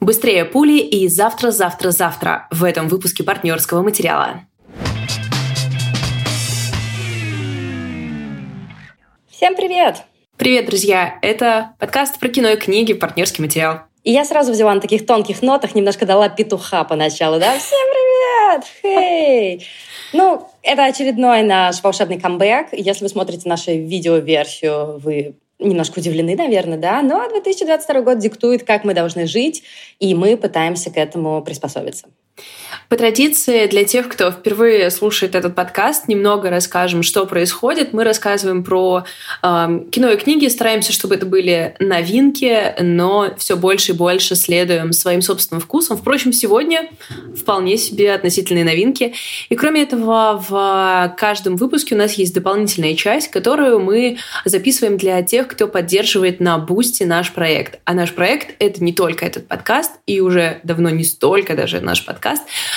Быстрее пули и завтра, завтра, завтра в этом выпуске партнерского материала. Всем привет! Привет, друзья! Это подкаст про кино и книги «Партнерский материал». И я сразу взяла на таких тонких нотах, немножко дала петуха поначалу, да? Всем привет! Хей! Ну, это очередной наш волшебный камбэк. Если вы смотрите нашу видеоверсию, вы немножко удивлены, наверное, да, но 2022 год диктует, как мы должны жить, и мы пытаемся к этому приспособиться. По традиции, для тех, кто впервые слушает этот подкаст, немного расскажем, что происходит. Мы рассказываем про э, кино и книги, стараемся, чтобы это были новинки, но все больше и больше следуем своим собственным вкусом. Впрочем, сегодня вполне себе относительные новинки. И кроме этого, в каждом выпуске у нас есть дополнительная часть, которую мы записываем для тех, кто поддерживает на Boosty наш проект. А наш проект — это не только этот подкаст, и уже давно не столько даже наш подкаст —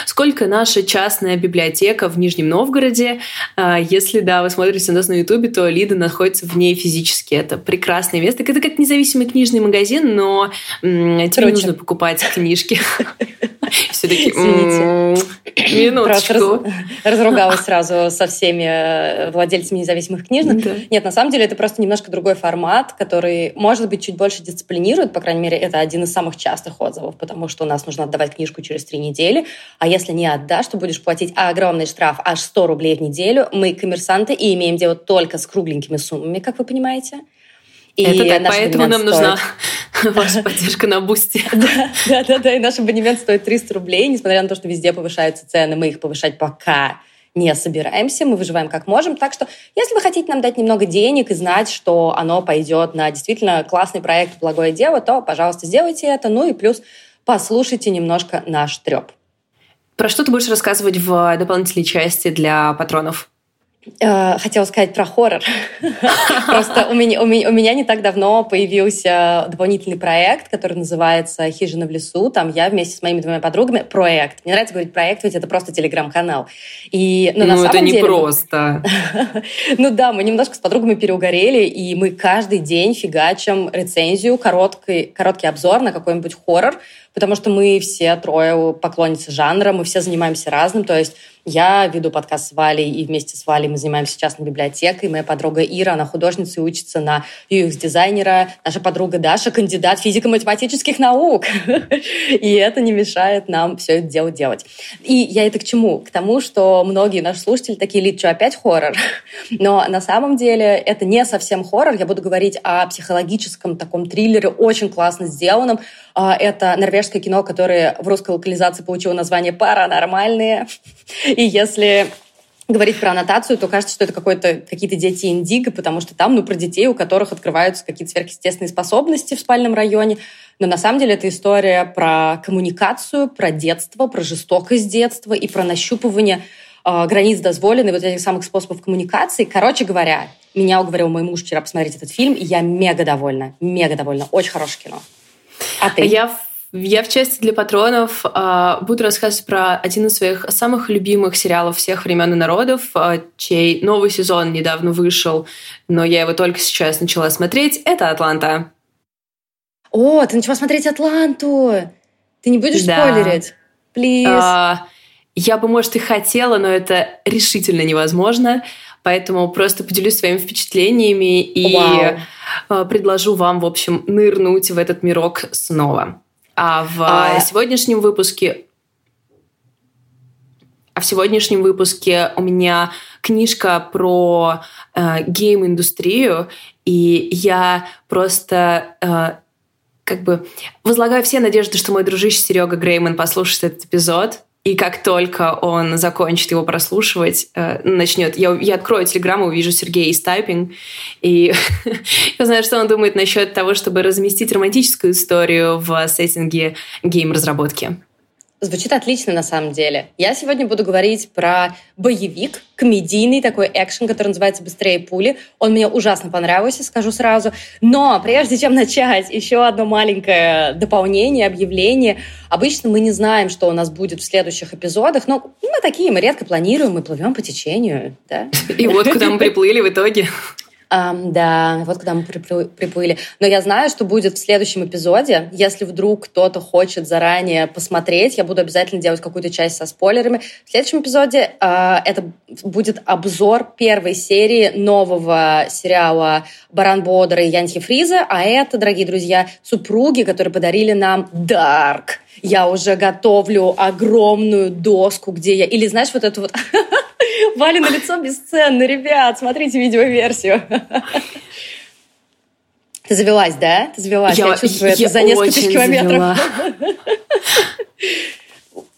сколько наша частная библиотека в Нижнем Новгороде. А, если, да, вы смотрите нас на Ютубе, то Лида находится в ней физически. Это прекрасное место. Это как независимый книжный магазин, но тебе не нужно покупать книжки. Все таки минуточку. разругалась сразу со всеми э, владельцами независимых книжных. Нет, на самом деле это просто немножко другой формат, который, может быть, чуть больше дисциплинирует. По крайней мере, это один из самых частых отзывов, потому что у нас нужно отдавать книжку через три недели. А если не отдашь, то будешь платить огромный штраф, аж 100 рублей в неделю. Мы коммерсанты и имеем дело только с кругленькими суммами, как вы понимаете. И Это так, поэтому нам стоит... нужна ваша поддержка на бусте. Да, да, да, и наш абонемент стоит 300 рублей, несмотря на то, что везде повышаются цены, мы их повышать пока не собираемся, мы выживаем как можем. Так что, если вы хотите нам дать немного денег и знать, что оно пойдет на действительно классный проект «Благое дело», то, пожалуйста, сделайте это. Ну и плюс послушайте немножко наш треп. Про что ты будешь рассказывать в дополнительной части для патронов? Э, хотела сказать про хоррор. Просто у меня, у, меня, у меня не так давно появился дополнительный проект, который называется «Хижина в лесу». Там я вместе с моими двумя подругами... Проект. Мне нравится говорить проект, ведь это просто телеграм-канал. И, ну, ну на это не деле, просто. ну да, мы немножко с подругами переугорели, и мы каждый день фигачим рецензию, короткий, короткий обзор на какой-нибудь хоррор, потому что мы все трое поклонницы жанра, мы все занимаемся разным, то есть я веду подкаст с Валей, и вместе с Валей мы занимаемся частной библиотекой. Моя подруга Ира, она художница и учится на UX-дизайнера. Наша подруга Даша — кандидат физико-математических наук. И это не мешает нам все это дело делать. И я это к чему? К тому, что многие наши слушатели такие, Лид, что, опять хоррор? Но на самом деле это не совсем хоррор. Я буду говорить о психологическом таком триллере, очень классно сделанном. А, это норвежское кино, которое в русской локализации получило название «Паранормальные». И если говорить про аннотацию, то кажется, что это какой-то, какие-то дети индиго, потому что там, ну, про детей, у которых открываются какие-то сверхъестественные способности в спальном районе. Но на самом деле это история про коммуникацию, про детство, про жестокость детства и про нащупывание э, границ дозволенных, вот этих самых способов коммуникации. Короче говоря, меня уговорил мой муж вчера посмотреть этот фильм, и я мега довольна, мега довольна. Очень хорошее кино. А ты? Я я в части для патронов э, буду рассказывать про один из своих самых любимых сериалов всех времен и народов, э, чей новый сезон недавно вышел, но я его только сейчас начала смотреть. Это «Атланта». О, ты начала смотреть «Атланту»! Ты не будешь да. спойлерить? Плиз. Э, я бы, может, и хотела, но это решительно невозможно. Поэтому просто поделюсь своими впечатлениями и Вау. предложу вам, в общем, нырнуть в этот мирок снова. А в а... сегодняшнем выпуске а в сегодняшнем выпуске у меня книжка про э, гейм-индустрию, и я просто э, как бы возлагаю все надежды, что мой дружище Серега Грейман послушает этот эпизод, и как только он закончит его прослушивать, э, начнет... Я, я открою телеграмму, увижу Сергея из тайпинг, и я знаю, что он думает насчет того, чтобы разместить романтическую историю в сеттинге гейм-разработки. Звучит отлично на самом деле. Я сегодня буду говорить про боевик, комедийный такой экшен, который называется «Быстрее пули». Он мне ужасно понравился, скажу сразу. Но прежде чем начать, еще одно маленькое дополнение, объявление. Обычно мы не знаем, что у нас будет в следующих эпизодах, но мы такие, мы редко планируем, мы плывем по течению. Да? И вот куда мы приплыли в итоге. Um, да, вот куда мы приплыли. Но я знаю, что будет в следующем эпизоде. Если вдруг кто-то хочет заранее посмотреть, я буду обязательно делать какую-то часть со спойлерами. В следующем эпизоде uh, это будет обзор первой серии нового сериала «Баран Бодр» и Янти Фриза. А это, дорогие друзья, супруги, которые подарили нам «Дарк». Я уже готовлю огромную доску, где я... Или знаешь, вот это вот Вали на лицо бесценно, ребят, смотрите видеоверсию. Ты завелась, да? Ты завелась. Я, я чувствую я это за несколько тысяч километров.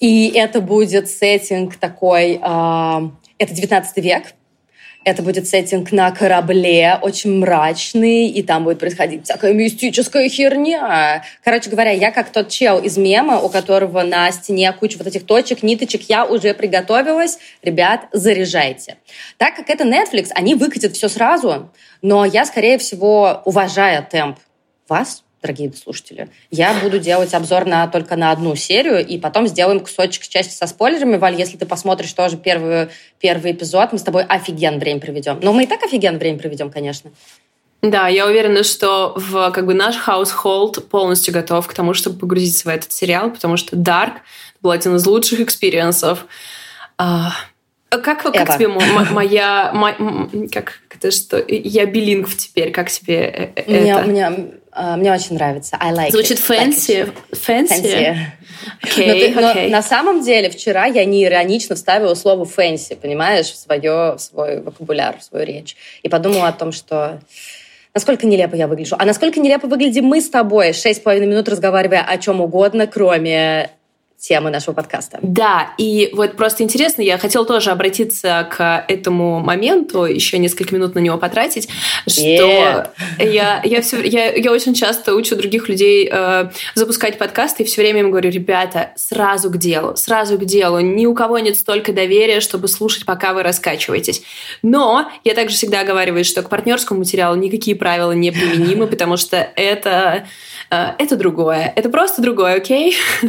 И это будет сеттинг такой... Э, это 19 век. Это будет сеттинг на корабле, очень мрачный, и там будет происходить всякая мистическая херня. Короче говоря, я как тот чел из мема, у которого на стене куча вот этих точек, ниточек, я уже приготовилась. Ребят, заряжайте. Так как это Netflix, они выкатят все сразу, но я, скорее всего, уважая темп вас, дорогие слушатели. Я буду делать обзор на, только на одну серию, и потом сделаем кусочек части со спойлерами. Валь, если ты посмотришь тоже первый, первый эпизод, мы с тобой офигенно время проведем. Но мы и так офигенно время проведем, конечно. Да, я уверена, что в как бы наш household полностью готов к тому, чтобы погрузиться в этот сериал, потому что Dark был один из лучших experience ов. А, как, как тебе моя, моя, как это что, я билингв теперь, как тебе э, это? Мне, мне, Uh, мне очень нравится. I like Звучит fancy. Fancy? Okay, но, okay. но на самом деле вчера я не иронично вставила слово fancy, понимаешь, в, свое, в свой вокабуляр, в свою речь. И подумала о том, что насколько нелепо я выгляжу. А насколько нелепо выглядим мы с тобой, шесть с половиной минут разговаривая о чем угодно, кроме темы нашего подкаста. Да, и вот просто интересно, я хотела тоже обратиться к этому моменту, еще несколько минут на него потратить, что yeah. я, я, все, я, я очень часто учу других людей э, запускать подкасты, и все время им говорю, ребята, сразу к делу, сразу к делу, ни у кого нет столько доверия, чтобы слушать, пока вы раскачиваетесь. Но я также всегда оговариваю, что к партнерскому материалу никакие правила не применимы, потому что это, э, это другое, это просто другое, окей? Okay?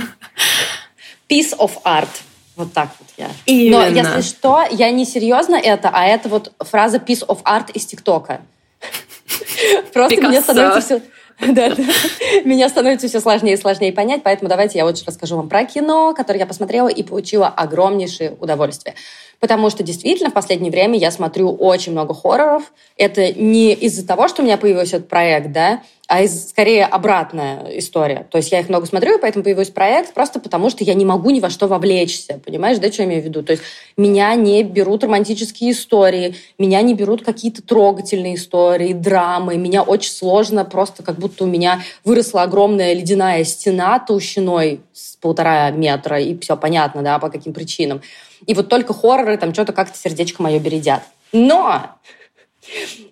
Piece of art. Вот так вот я. Именно. Но если что, я не серьезно это, а это вот фраза piece of art из ТикТока. Просто мне становится все... Да, да. Меня становится все сложнее и сложнее понять, поэтому давайте я лучше расскажу вам про кино, которое я посмотрела и получила огромнейшее удовольствие. Потому что действительно в последнее время я смотрю очень много хорроров. Это не из-за того, что у меня появился этот проект, да, а из, скорее обратная история. То есть я их много смотрю, и поэтому появился проект, просто потому что я не могу ни во что вовлечься. Понимаешь, да, что я имею в виду? То есть меня не берут романтические истории, меня не берут какие-то трогательные истории, драмы. Меня очень сложно, просто как будто у меня выросла огромная ледяная стена толщиной с полтора метра, и все понятно, да, по каким причинам. И вот только хорроры там что-то как-то сердечко мое бередят. Но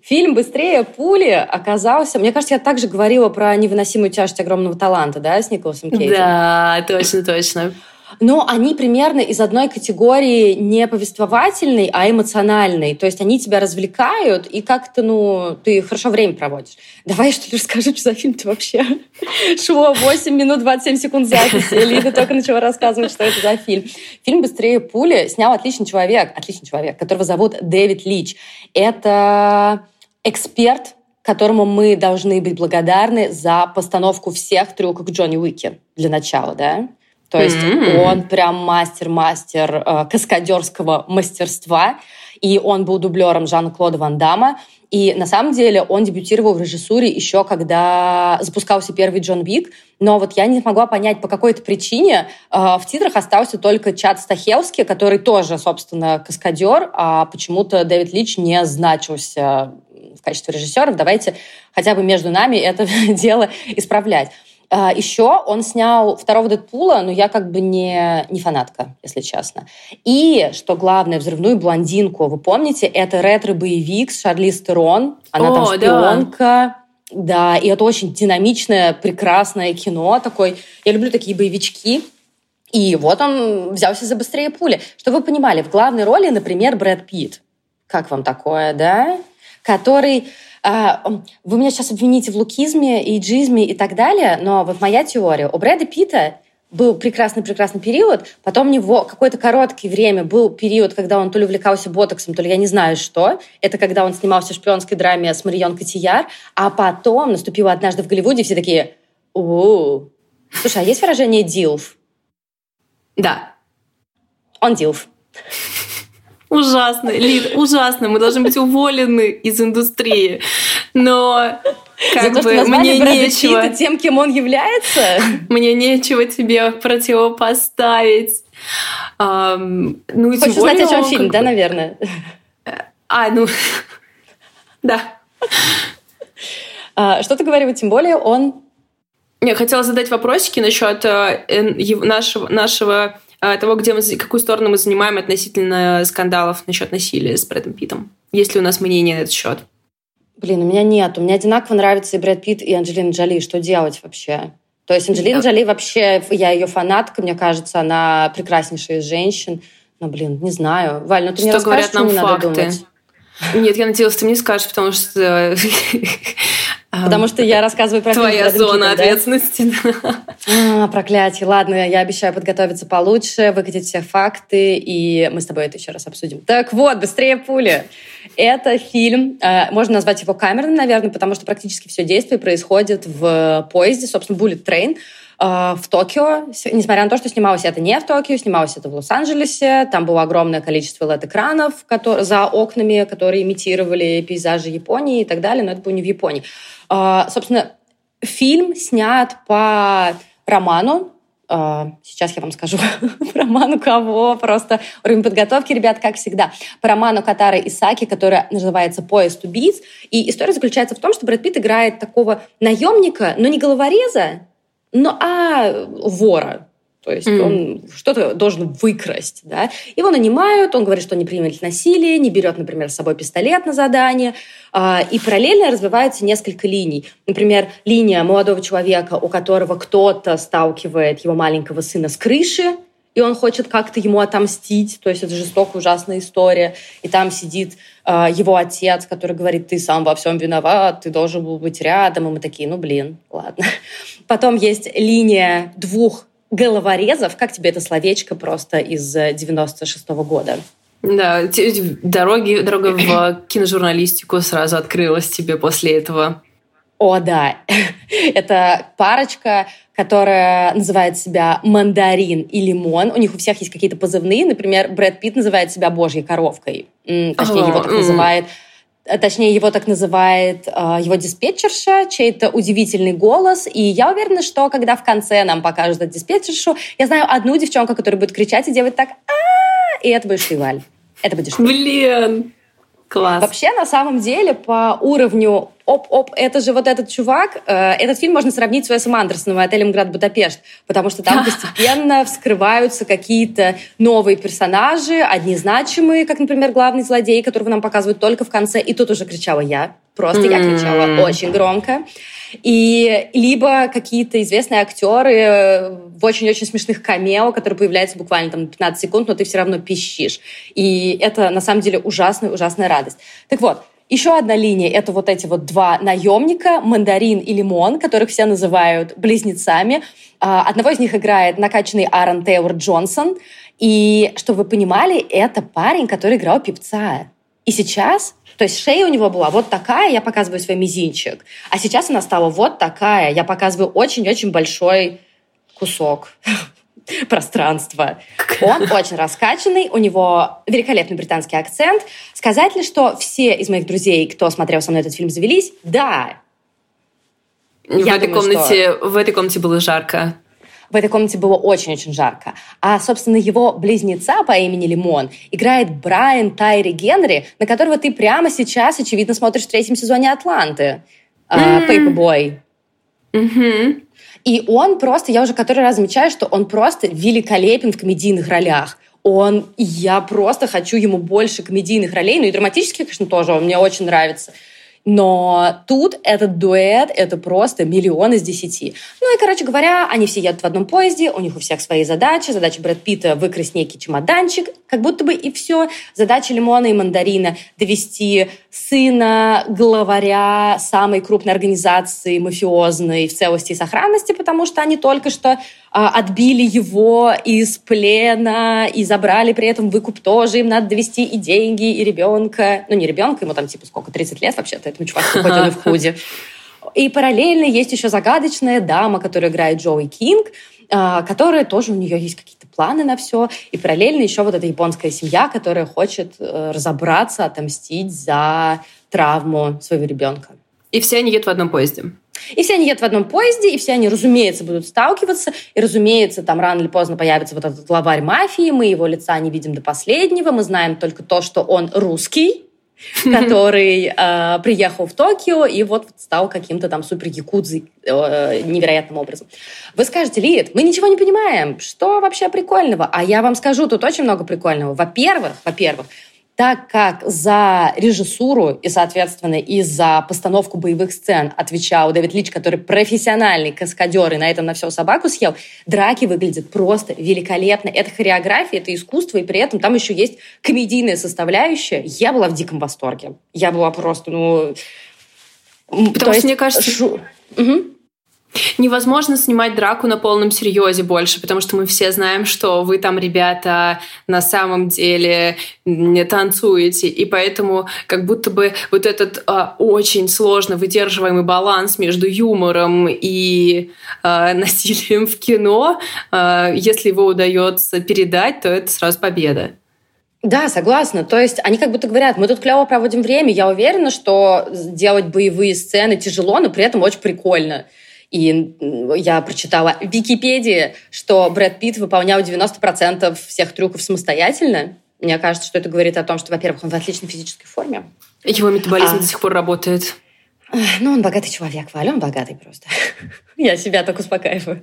Фильм «Быстрее пули» оказался... Мне кажется, я также говорила про невыносимую тяжесть огромного таланта, да, с Николасом Кейтом? Да, точно, точно но они примерно из одной категории не повествовательной, а эмоциональной. То есть они тебя развлекают, и как-то, ну, ты хорошо время проводишь. Давай, что ли, расскажу, что за фильм-то вообще. Шло 8 минут 27 секунд записи. Лида только начала рассказывать, что это за фильм. Фильм «Быстрее пули» снял отличный человек, отличный человек, которого зовут Дэвид Лич. Это эксперт которому мы должны быть благодарны за постановку всех трюков Джонни Уики для начала, да? То есть mm-hmm. он прям мастер-мастер э, каскадерского мастерства. И он был дублером Жана-Клода Ван Дамма. И на самом деле он дебютировал в режиссуре еще когда запускался первый Джон Вик. Но вот я не смогла понять, по какой-то причине э, в титрах остался только Чад Стахевский, который тоже, собственно, каскадер, а почему-то Дэвид Лич не значился в качестве режиссеров. Давайте хотя бы между нами это дело исправлять. А, Еще он снял второго Дэдпула, но я как бы не, не фанатка, если честно. И, что главное, «Взрывную блондинку». Вы помните, это ретро-боевик с Шарли Стерон. Она О, там шпионка. Да. да, и это очень динамичное, прекрасное кино. Такой. Я люблю такие боевички. И вот он взялся за «Быстрее пули». Чтобы вы понимали, в главной роли, например, Брэд Питт. Как вам такое, да? Который вы меня сейчас обвините в лукизме, и джизме и так далее, но вот моя теория. У Брэда Питта был прекрасный-прекрасный период, потом у него какое-то короткое время был период, когда он то ли увлекался ботоксом, то ли я не знаю что. Это когда он снимался в шпионской драме с Марион Котияр, а потом наступило однажды в Голливуде, все такие «О, Слушай, а есть выражение «дилф»? Да. Он дилф. Ужасно, Лид, ужасно. Мы должны быть уволены из индустрии. Но как За бы то, что мне нечего. Питта тем, кем он является? Мне нечего тебе противопоставить. Um, ну, Хочешь узнать, о чем фильм, да, наверное? А, ну, да. А, что ты говорила, тем более он... Я хотела задать вопросики насчет э, нашего, нашего того, где мы, какую сторону мы занимаем относительно скандалов насчет насилия с Брэдом Питтом. Есть ли у нас мнение на этот счет? Блин, у меня нет. У меня одинаково нравится и Брэд Питт, и Анджелина Джоли. Что делать вообще? То есть Анджелина Джоли вообще, я ее фанатка, мне кажется, она прекраснейшая из женщин. Но, блин, не знаю. Валь, ну ты что мне расскажешь, говорят нам что мне факты? надо думать? Нет, я надеялась, ты мне скажешь, потому что... Потому что я рассказываю про Твоя зона ответственности. А, проклятие. Ладно, я обещаю подготовиться получше, выкатить все факты, и мы с тобой это еще раз обсудим. Так вот, быстрее пули. Это фильм, э, можно назвать его камерным, наверное, потому что практически все действие происходит в поезде, собственно, Bullet Train, в Токио, несмотря на то, что снималось это не в Токио, снималось это в Лос-Анджелесе, там было огромное количество LED-экранов за окнами, которые имитировали пейзажи Японии и так далее, но это было не в Японии. Э, собственно, фильм снят по роману а, сейчас я вам скажу по роману кого, просто уровень подготовки, ребят, как всегда. По роману Катара Исаки, который называется «Поезд убийц». И история заключается в том, что Брэд Питт играет такого наемника, но не головореза, но а вора. То есть mm. он что-то должен выкрасть. Да? Его нанимают, он говорит, что не примет насилие, не берет, например, с собой пистолет на задание. А, и параллельно развиваются несколько линий. Например, линия молодого человека, у которого кто-то сталкивает его маленького сына с крыши, и он хочет как-то ему отомстить. То есть это жестокая, ужасная история. И там сидит его отец, который говорит, ты сам во всем виноват, ты должен был быть рядом. И мы такие, ну блин, ладно. Потом есть линия двух головорезов. Как тебе это словечко просто из 96 -го года? Да, дороги, дорога в киножурналистику сразу открылась тебе после этого. О, да. Это парочка, которая называет себя мандарин и лимон. У них у всех есть какие-то позывные. Например, Брэд Питт называет себя божьей коровкой. Точнее, его так называет Э, точнее, его так называет э, его диспетчерша, чей-то удивительный голос. И я уверена, что когда в конце нам покажут эту диспетчершу, я знаю одну девчонку, которая будет кричать и делать так и это будешь ты, Валь. Это будешь ты. Блин! Класс. Вообще, на самом деле, по уровню оп-оп, это же вот этот чувак, э, этот фильм можно сравнить с Уэсом Андерсоном и отелем «Град Будапешт», потому что там постепенно вскрываются какие-то новые персонажи, одни значимые, как, например, главный злодей, которого нам показывают только в конце, и тут уже кричала я, просто я кричала очень громко. И либо какие-то известные актеры э, в очень-очень смешных камео, которые появляются буквально там 15 секунд, но ты все равно пищишь. И это на самом деле ужасная-ужасная радость. Так вот, еще одна линия — это вот эти вот два наемника, Мандарин и Лимон, которых все называют близнецами. А, одного из них играет накачанный Аарон Тейлор Джонсон. И, чтобы вы понимали, это парень, который играл певца. И сейчас то есть шея у него была вот такая, я показываю свой мизинчик. А сейчас она стала вот такая, я показываю очень-очень большой кусок пространства. Он очень раскачанный, у него великолепный британский акцент. Сказать ли, что все из моих друзей, кто смотрел со мной этот фильм, завелись? Да. В, я этой, думаю, комнате, что... в этой комнате было жарко в этой комнате было очень-очень жарко. А, собственно, его близнеца по имени Лимон играет Брайан Тайри Генри, на которого ты прямо сейчас, очевидно, смотришь в третьем сезоне «Атланты». Mm-hmm. Paperboy. Mm-hmm. И он просто, я уже который раз замечаю, что он просто великолепен в комедийных ролях. Он, я просто хочу ему больше комедийных ролей, ну и драматических, конечно, тоже, он мне очень нравится. Но тут этот дуэт — это просто миллион из десяти. Ну и, короче говоря, они все едут в одном поезде, у них у всех свои задачи. Задача Брэд Питта — выкрасть некий чемоданчик, как будто бы и все. Задача Лимона и Мандарина — довести сына главаря самой крупной организации мафиозной в целости и сохранности, потому что они только что а, отбили его из плена и забрали при этом выкуп тоже. Им надо довести и деньги, и ребенка. Ну, не ребенка, ему там типа сколько, 30 лет вообще-то этому чуваку, хоть он и в худе. И параллельно есть еще загадочная дама, которая играет Джоуи Кинг, а, которая тоже у нее есть какие-то планы на все. И параллельно еще вот эта японская семья, которая хочет э, разобраться, отомстить за травму своего ребенка. И все они едут в одном поезде. И все они едут в одном поезде, и все они, разумеется, будут сталкиваться. И, разумеется, там рано или поздно появится вот этот главарь мафии. Мы его лица не видим до последнего. Мы знаем только то, что он русский, который э, приехал в Токио и вот стал каким-то там супер якудзой э, невероятным образом. Вы скажете, Лид, мы ничего не понимаем, что вообще прикольного? А я вам скажу, тут очень много прикольного. Во-первых, во-первых, так как за режиссуру и, соответственно, и за постановку боевых сцен отвечал Дэвид Лич, который профессиональный каскадер и на этом на все собаку съел, драки выглядят просто великолепно. Это хореография, это искусство, и при этом там еще есть комедийная составляющая. Я была в диком восторге. Я была просто, ну... Потому что, есть, мне кажется... Шу... Угу. Невозможно снимать драку на полном серьезе больше, потому что мы все знаем, что вы там, ребята, на самом деле не танцуете, и поэтому как будто бы вот этот а, очень сложно выдерживаемый баланс между юмором и а, насилием в кино, а, если его удается передать, то это сразу победа. Да, согласна. То есть они как будто говорят, мы тут клево проводим время, я уверена, что делать боевые сцены тяжело, но при этом очень прикольно. И я прочитала в Википедии, что Брэд Питт выполнял 90% всех трюков самостоятельно. Мне кажется, что это говорит о том, что, во-первых, он в отличной физической форме. Его метаболизм а... до сих пор работает. Ну, он богатый человек, Валя, он богатый просто. Я себя так успокаиваю.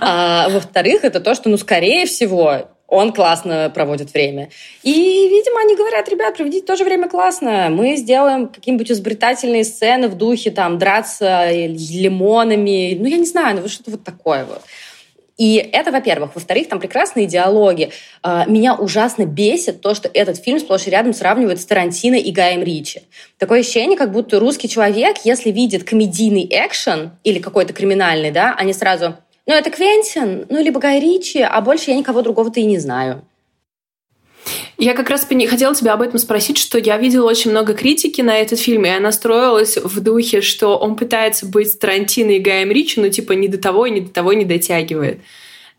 А, во-вторых, это то, что, ну, скорее всего, он классно проводит время. И, видимо, они говорят, ребят, проведите тоже время классно. Мы сделаем какие-нибудь изобретательные сцены в духе там драться лимонами. Ну, я не знаю, ну что-то вот такое вот. И это, во-первых. Во-вторых, там прекрасные диалоги. А, меня ужасно бесит то, что этот фильм сплошь и рядом сравнивают с Тарантино и Гаем Ричи. Такое ощущение, как будто русский человек, если видит комедийный экшен или какой-то криминальный, да, они сразу ну, это Квентин, ну, либо Гай Ричи, а больше я никого другого-то и не знаю. Я как раз хотела тебя об этом спросить, что я видела очень много критики на этот фильм, и она строилась в духе, что он пытается быть Тарантино и Гаем Ричи, но типа ни до того ни до того не дотягивает.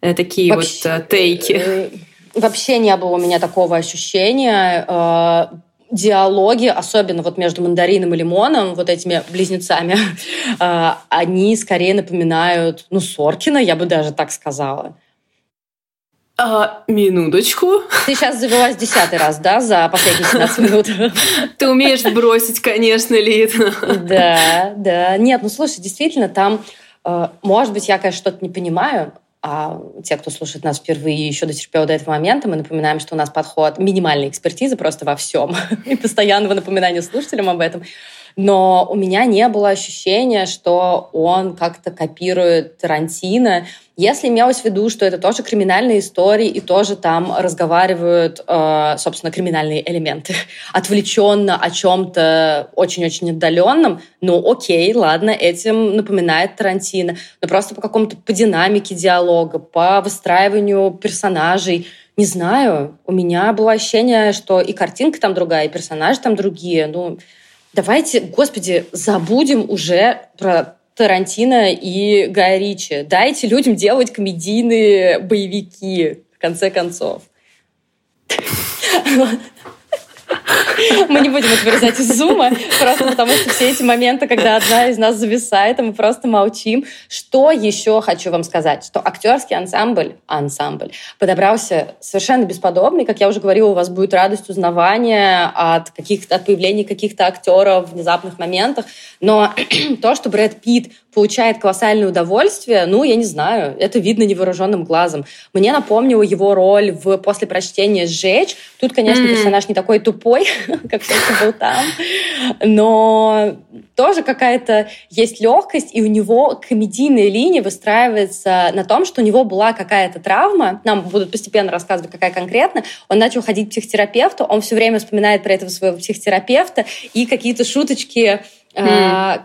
Э, такие Вообще, вот э, тейки. Э, вообще не было у меня такого ощущения диалоги, особенно вот между мандарином и лимоном, вот этими близнецами, а, они скорее напоминают, ну, Соркина, я бы даже так сказала. А, минуточку. Ты сейчас завелась десятый раз, да, за последние 17 минут? Ты умеешь бросить, конечно, Лид. Да, да. Нет, ну слушай, действительно, там, э, может быть, я, конечно, что-то не понимаю, а те, кто слушает нас впервые еще дотерпел до этого момента, мы напоминаем, что у нас подход минимальной экспертизы просто во всем. И постоянного напоминания слушателям об этом. Но у меня не было ощущения, что он как-то копирует Тарантино. Если имелось в виду, что это тоже криминальные истории и тоже там разговаривают, э, собственно, криминальные элементы, отвлеченно о чем-то очень-очень отдаленном, ну окей, ладно, этим напоминает Тарантино. Но просто по какому-то, по динамике диалога, по выстраиванию персонажей, не знаю, у меня было ощущение, что и картинка там другая, и персонажи там другие. Ну, Давайте, господи, забудем уже про Тарантино и Гая Ричи. Дайте людям делать комедийные боевики, в конце концов. Мы не будем это вырезать из зума, просто потому что все эти моменты, когда одна из нас зависает, и мы просто молчим. Что еще хочу вам сказать? Что актерский ансамбль, ансамбль подобрался совершенно бесподобный. Как я уже говорила, у вас будет радость узнавания от, каких-то, от появления каких-то актеров в внезапных моментах. Но то, что Брэд Питт получает колоссальное удовольствие, ну, я не знаю, это видно невооруженным глазом. Мне напомнило его роль в «После прочтения сжечь». Тут, конечно, mm. персонаж не такой тупой, такой, как все был там. Но тоже какая-то есть легкость, и у него комедийная линия выстраивается на том, что у него была какая-то травма. Нам будут постепенно рассказывать, какая конкретно. Он начал ходить к психотерапевту, он все время вспоминает про этого своего психотерапевта и какие-то шуточки mm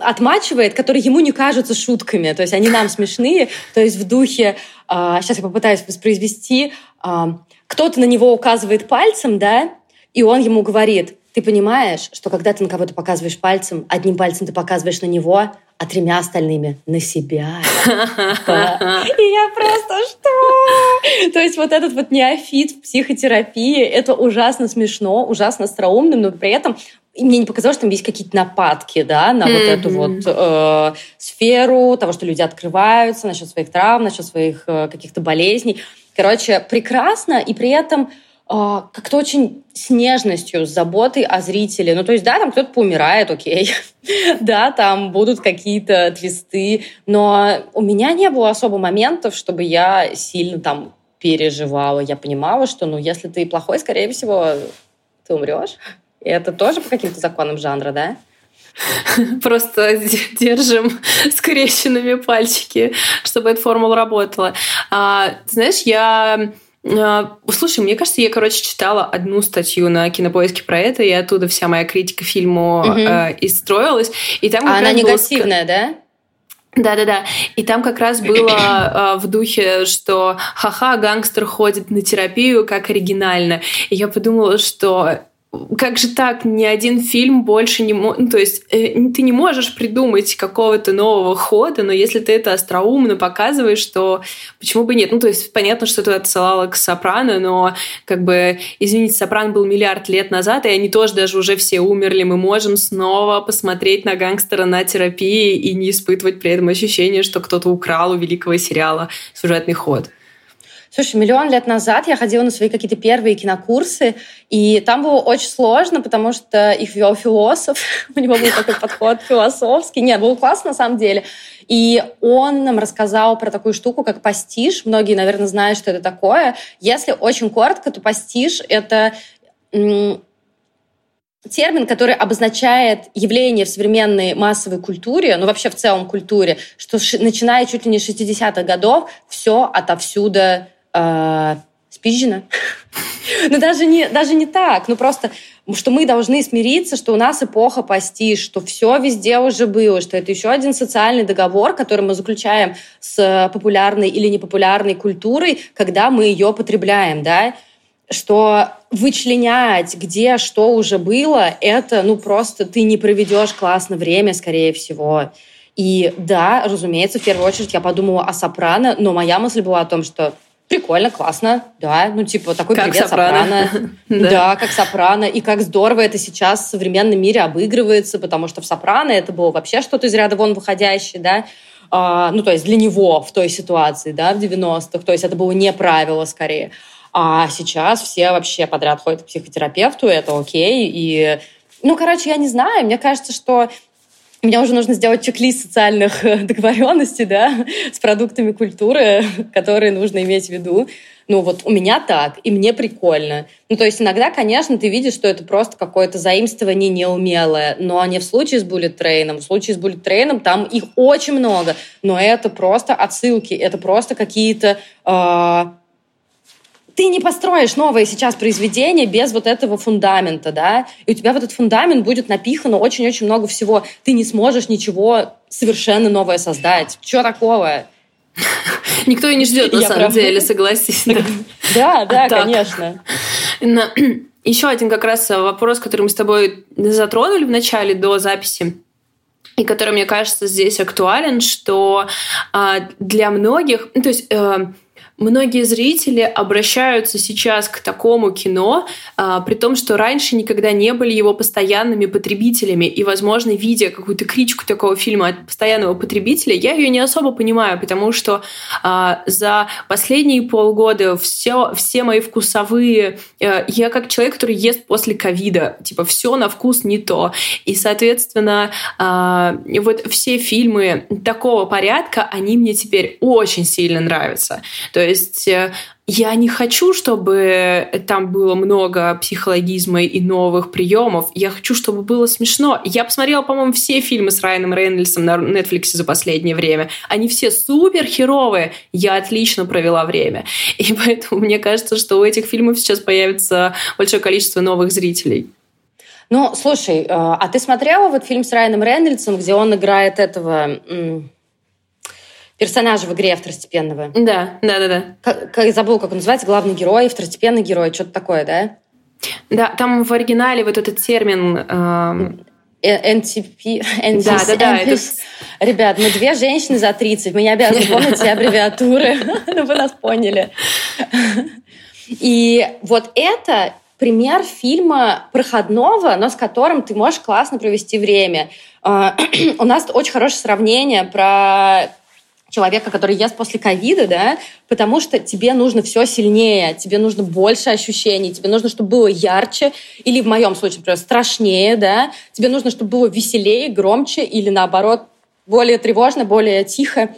отмачивает, которые ему не кажутся шутками. То есть они нам смешные. То есть в духе, э, сейчас я попытаюсь воспроизвести, э, кто-то на него указывает пальцем, да, и он ему говорит, ты понимаешь, что когда ты на кого-то показываешь пальцем, одним пальцем ты показываешь на него, а тремя остальными на себя. И я просто что? То есть вот этот вот неофит в психотерапии, это ужасно смешно, ужасно остроумно, но при этом мне не показалось, что там есть какие-то нападки, да, на mm-hmm. вот эту вот э, сферу того, что люди открываются насчет своих травм, насчет своих э, каких-то болезней. Короче, прекрасно, и при этом как-то очень с нежностью, с заботой о зрителе. Ну, то есть, да, там кто-то поумирает, окей. да, там будут какие-то твисты, но у меня не было особо моментов, чтобы я сильно там переживала. Я понимала, что, ну, если ты плохой, скорее всего, ты умрешь. И это тоже по каким-то законам жанра, да? Просто держим скрещенными пальчики, чтобы эта формула работала. А, знаешь, я а, Слушай, мне кажется, я, короче, читала одну статью на кинопоиске про это, и оттуда вся моя критика фильму угу. э, и строилась. И там а она негативная, да? Да-да-да. И там как раз было э, в духе, что ха-ха, гангстер ходит на терапию, как оригинально. И я подумала, что как же так, ни один фильм больше не. Ну, то есть э, ты не можешь придумать какого-то нового хода, но если ты это остроумно показываешь, то почему бы нет? Ну, то есть понятно, что ты отсылала к «Сопрано», но как бы, извините, «Сопрано» был миллиард лет назад, и они тоже даже уже все умерли. Мы можем снова посмотреть на гангстера на терапии и не испытывать при этом ощущение, что кто-то украл у великого сериала сюжетный ход. Слушай, миллион лет назад я ходила на свои какие-то первые кинокурсы, и там было очень сложно, потому что их вел философ, у него был такой подход философский. Нет, было классно на самом деле. И он нам рассказал про такую штуку, как пастиш. Многие, наверное, знают, что это такое. Если очень коротко, то пастиш — это термин, который обозначает явление в современной массовой культуре, ну вообще в целом культуре, что начиная чуть ли не 60-х годов все отовсюду э, спизжено. Но даже не, даже не так. Ну просто, что мы должны смириться, что у нас эпоха пасти, что все везде уже было, что это еще один социальный договор, который мы заключаем с популярной или непопулярной культурой, когда мы ее потребляем, да, что вычленять, где что уже было, это, ну, просто ты не проведешь классно время, скорее всего. И да, разумеется, в первую очередь я подумала о «Сопрано», но моя мысль была о том, что прикольно, классно, да, ну типа такой как привет сопрано, сопрано. да. да, как сопрано, и как здорово это сейчас в современном мире обыгрывается, потому что в сопрано это было вообще что-то из ряда вон выходящее, да, а, ну то есть для него в той ситуации, да, в 90-х, то есть это было не правило скорее, а сейчас все вообще подряд ходят к психотерапевту, это окей, и ну, короче, я не знаю, мне кажется, что мне уже нужно сделать чек-лист социальных э, договоренностей, да, с продуктами культуры, которые нужно иметь в виду. Ну вот у меня так, и мне прикольно. Ну то есть иногда, конечно, ты видишь, что это просто какое-то заимствование неумелое, но не в случае с Bullet Train. В случае с Bullet Train там их очень много, но это просто отсылки, это просто какие-то э, ты не построишь новое сейчас произведение без вот этого фундамента, да, и у тебя в этот фундамент будет напихано очень-очень много всего. Ты не сможешь ничего совершенно новое создать. Чего такого? Никто и не ждет, на самом деле, согласись. Да, да, конечно. Еще один как раз вопрос, который мы с тобой затронули в начале до записи и который, мне кажется, здесь актуален, что а, для многих, ну, то есть э, многие зрители обращаются сейчас к такому кино, а, при том, что раньше никогда не были его постоянными потребителями. И, возможно, видя какую-то критику такого фильма от постоянного потребителя, я ее не особо понимаю, потому что а, за последние полгода все, все мои вкусовые... А, я как человек, который ест после ковида. Типа, все на вкус не то. И, соответственно, а, вот все фильмы такого порядка, они мне теперь очень сильно нравятся. То есть э, я не хочу, чтобы там было много психологизма и новых приемов. Я хочу, чтобы было смешно. Я посмотрела, по-моему, все фильмы с Райаном Рейнольдсом на Netflix за последнее время. Они все супер херовые. Я отлично провела время. И поэтому мне кажется, что у этих фильмов сейчас появится большое количество новых зрителей. Ну, слушай, э, а ты смотрела вот фильм с Райаном Рейнольдсом, где он играет этого персонажа в игре второстепенного. Да, да, да, да. Как, как, забыл, как он называется, главный герой, второстепенный герой, что-то такое, да? Да, там в оригинале вот этот термин... Эм... NTP, NTP, да, да, да, это... Ребят, мы две женщины за 30, мы не обязаны помнить все аббревиатуры, но вы нас поняли. И вот это пример фильма проходного, но с которым ты можешь классно провести время. А, у нас очень хорошее сравнение про человека, который ест после ковида, да, потому что тебе нужно все сильнее, тебе нужно больше ощущений, тебе нужно, чтобы было ярче, или в моем случае, например, страшнее, да, тебе нужно, чтобы было веселее, громче, или наоборот, более тревожно, более тихо.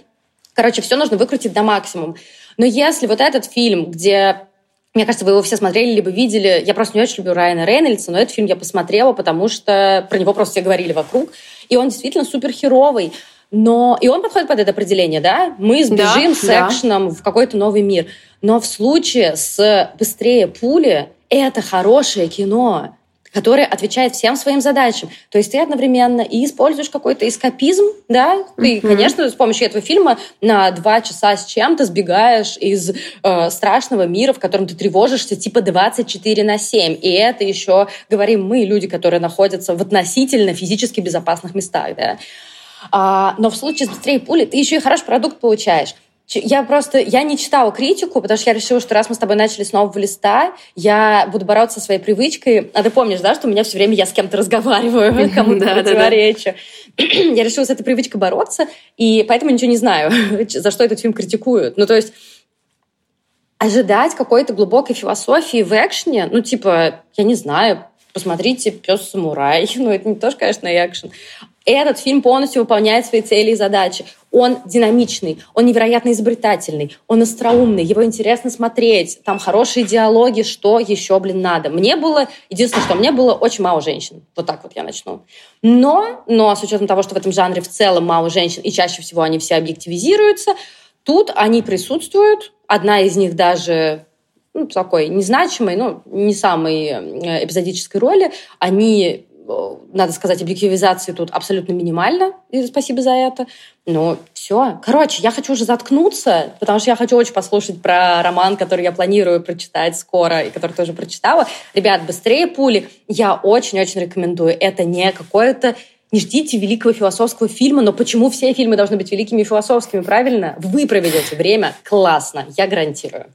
Короче, все нужно выкрутить до максимума. Но если вот этот фильм, где мне кажется, вы его все смотрели, либо видели. Я просто не очень люблю Райана Рейнольдса, но этот фильм я посмотрела, потому что про него просто все говорили вокруг. И он действительно супер херовый. Но и он подходит под это определение, да? Мы сбежим да, с экшеном да. в какой-то новый мир. Но в случае с «Быстрее пули» это хорошее кино, которое отвечает всем своим задачам. То есть ты одновременно и используешь какой-то эскапизм, да? Ты, mm-hmm. конечно, с помощью этого фильма на два часа с чем-то сбегаешь из э, страшного мира, в котором ты тревожишься типа 24 на 7. И это еще говорим мы, люди, которые находятся в относительно физически безопасных местах, да? А, но в случае с «Быстрее пули» ты еще и хороший продукт получаешь. Я просто, я не читала критику, потому что я решила, что раз мы с тобой начали с нового листа, я буду бороться со своей привычкой. А ты помнишь, да, что у меня все время я с кем-то разговариваю, кому-то противоречу. Я решила с этой привычкой бороться, и поэтому ничего не знаю, за что этот фильм критикуют. Ну, то есть ожидать какой-то глубокой философии в экшне, ну, типа, я не знаю, посмотрите «Пес самурай», ну, это не тоже, конечно, экшен, этот фильм полностью выполняет свои цели и задачи. Он динамичный, он невероятно изобретательный, он остроумный, его интересно смотреть, там хорошие диалоги, что еще, блин, надо. Мне было, единственное, что мне было очень мало женщин. Вот так вот я начну. Но, но с учетом того, что в этом жанре в целом мало женщин, и чаще всего они все объективизируются, тут они присутствуют. Одна из них даже ну, такой незначимой, ну, не самой э, эпизодической роли. Они надо сказать, объективизации тут абсолютно минимально, и спасибо за это. Но все. Короче, я хочу уже заткнуться, потому что я хочу очень послушать про роман, который я планирую прочитать скоро, и который тоже прочитала. Ребят, быстрее пули. Я очень-очень рекомендую. Это не какое-то не ждите великого философского фильма, но почему все фильмы должны быть великими философскими, правильно? Вы проведете время классно, я гарантирую.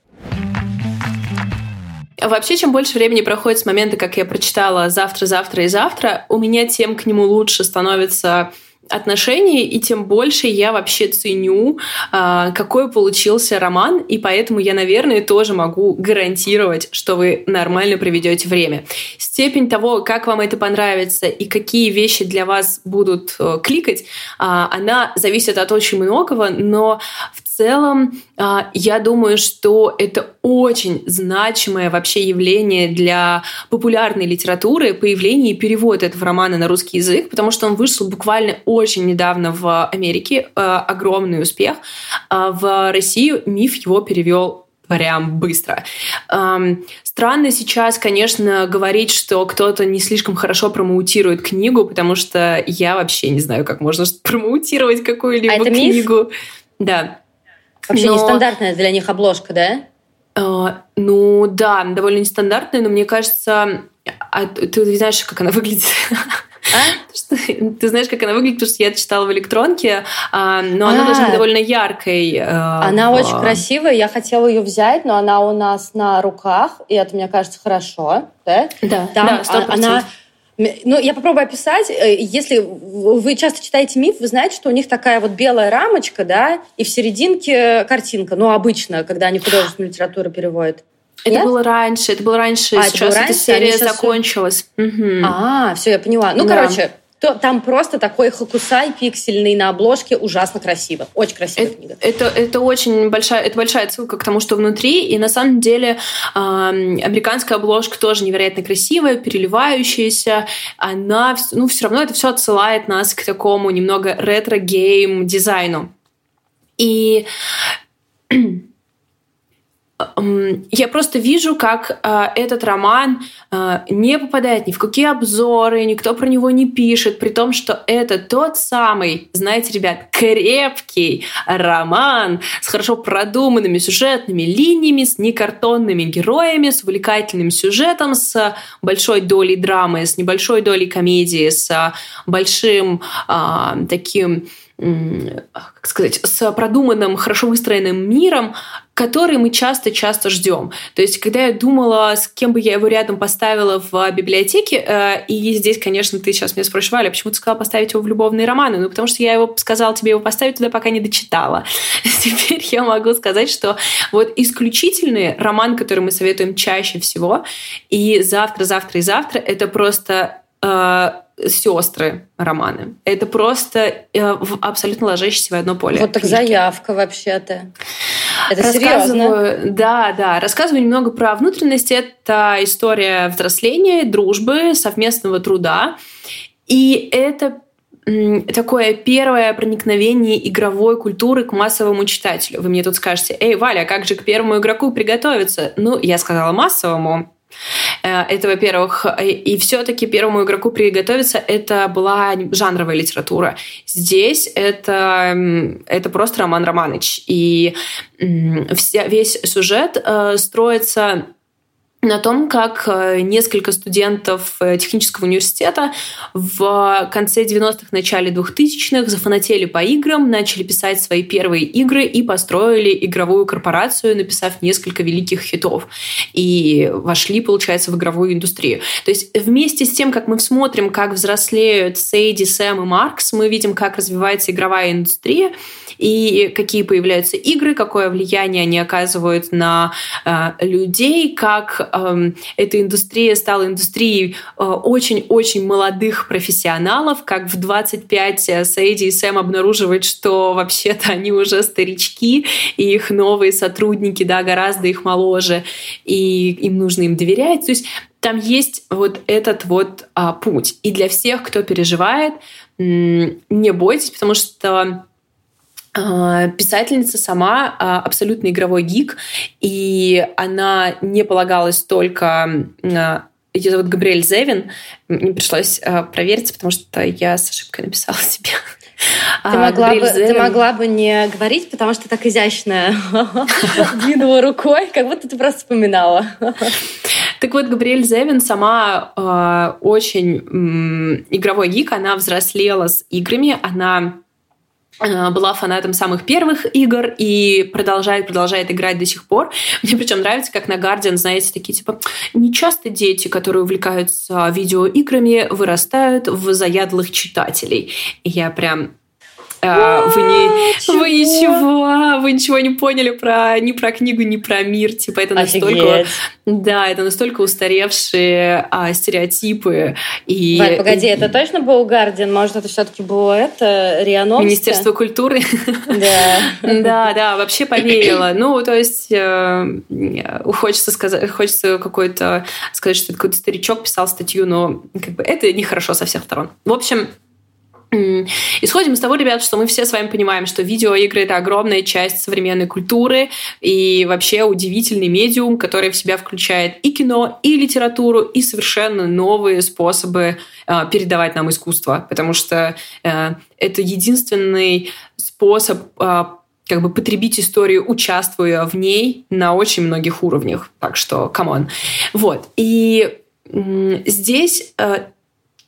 Вообще, чем больше времени проходит с момента, как я прочитала «Завтра, завтра и завтра», у меня тем к нему лучше становится отношений, и тем больше я вообще ценю, а, какой получился роман, и поэтому я, наверное, тоже могу гарантировать, что вы нормально проведете время. Степень того, как вам это понравится и какие вещи для вас будут э, кликать, а, она зависит от очень многого, но в целом а, я думаю, что это очень значимое вообще явление для популярной литературы, появление и перевод этого романа на русский язык, потому что он вышел буквально очень недавно в Америке, а, огромный успех. А в Россию миф его перевел прям быстро. Странно сейчас, конечно, говорить, что кто-то не слишком хорошо промоутирует книгу, потому что я вообще не знаю, как можно промоутировать какую-либо а книгу. Миф? Да. Вообще но... нестандартная для них обложка, да? Uh, ну да, довольно нестандартная, но мне кажется, а ты знаешь, как она выглядит? А? Ты знаешь, как она выглядит, потому что я читала в электронке, а, но она должна быть а. довольно яркой. Э, она очень красивая, я хотела ее взять, но она у нас на руках, и это, мне кажется, хорошо. Да, да, да она ну, я попробую описать. Э, если вы часто читаете миф, вы знаете, что у них такая вот белая рамочка, да, и в серединке картинка. Ну, обычно, когда они художественную литературу переводят. Это Нет? было раньше, это было раньше, а, сейчас это было раньше, эта серия закончилась. Угу. А, все, я поняла. Ну, да. короче, то там просто такой хокусай пиксельный на обложке, ужасно красиво. Очень красивая это, книга. Это, это очень большая, это большая ссылка к тому, что внутри. И на самом деле э, американская обложка тоже невероятно красивая, переливающаяся. Она, ну, все равно это все отсылает нас к такому немного ретро-гейм дизайну. И я просто вижу, как э, этот роман э, не попадает ни в какие обзоры, никто про него не пишет, при том, что это тот самый, знаете, ребят, крепкий роман с хорошо продуманными сюжетными линиями, с некартонными героями, с увлекательным сюжетом, с большой долей драмы, с небольшой долей комедии, с большим э, таким как сказать, с продуманным, хорошо выстроенным миром, который мы часто-часто ждем. То есть, когда я думала, с кем бы я его рядом поставила в библиотеке, э, и здесь, конечно, ты сейчас меня спросишь, Валя, почему ты сказала поставить его в любовные романы? Ну, потому что я его сказала тебе его поставить туда, пока не дочитала. Теперь я могу сказать, что вот исключительный роман, который мы советуем чаще всего, и завтра, завтра и завтра, это просто э, сестры романы. Это просто э, абсолютно ложащиеся в одно поле. Вот так заявка вообще-то. Это серьезно? Да, да. Рассказываю немного про внутренность. Это история взросления, дружбы, совместного труда. И это такое первое проникновение игровой культуры к массовому читателю. Вы мне тут скажете, эй, Валя, а как же к первому игроку приготовиться? Ну, я сказала массовому, это, во-первых. И все-таки первому игроку приготовиться это была жанровая литература. Здесь это, это просто Роман Романыч. И вся, весь сюжет э, строится на том, как э, несколько студентов э, технического университета в конце 90-х, начале 2000-х зафанатели по играм, начали писать свои первые игры и построили игровую корпорацию, написав несколько великих хитов. И вошли, получается, в игровую индустрию. То есть вместе с тем, как мы смотрим, как взрослеют Сейди, Сэм и Маркс, мы видим, как развивается игровая индустрия и какие появляются игры, какое влияние они оказывают на э, людей, как эта индустрия стала индустрией очень-очень э, молодых профессионалов, как в 25 э, Сейди и Сэм обнаруживают, что вообще-то они уже старички, и их новые сотрудники, да, гораздо их моложе, и им нужно им доверять. То есть там есть вот этот вот а, путь. И для всех, кто переживает, не бойтесь, потому что писательница сама а, абсолютно игровой гик, и она не полагалась только ее зовут Габриэль Зевин. Мне пришлось провериться, потому что я с ошибкой написала себе. Ты могла, бы, ты могла бы не говорить, потому что так изящно двинула рукой, как будто ты просто вспоминала. Так вот, Габриэль Зевин сама э, очень э, игровой гик, она взрослела с играми, она была фанатом самых первых игр и продолжает, продолжает играть до сих пор. Мне причем нравится, как на Guardian, знаете, такие типа не часто дети, которые увлекаются видеоиграми, вырастают в заядлых читателей. И я прям а, вы, не, вы ничего, вы ничего не поняли про ни про книгу, ни про мир. Типа это настолько, да, это настолько устаревшие а, стереотипы. И, Валь, погоди, это точно был Гардиан? Может, это все-таки было это риановское? Министерство культуры. Да. да, да, вообще поверила. Ну, то есть э, хочется сказать, хочется какой-то сказать, что какой-то старичок писал статью, но как бы это нехорошо со всех сторон. В общем, Исходим из того, ребят, что мы все с вами понимаем, что видеоигры — это огромная часть современной культуры и вообще удивительный медиум, который в себя включает и кино, и литературу, и совершенно новые способы э, передавать нам искусство, потому что э, это единственный способ э, как бы потребить историю, участвуя в ней на очень многих уровнях. Так что, come on. Вот. И здесь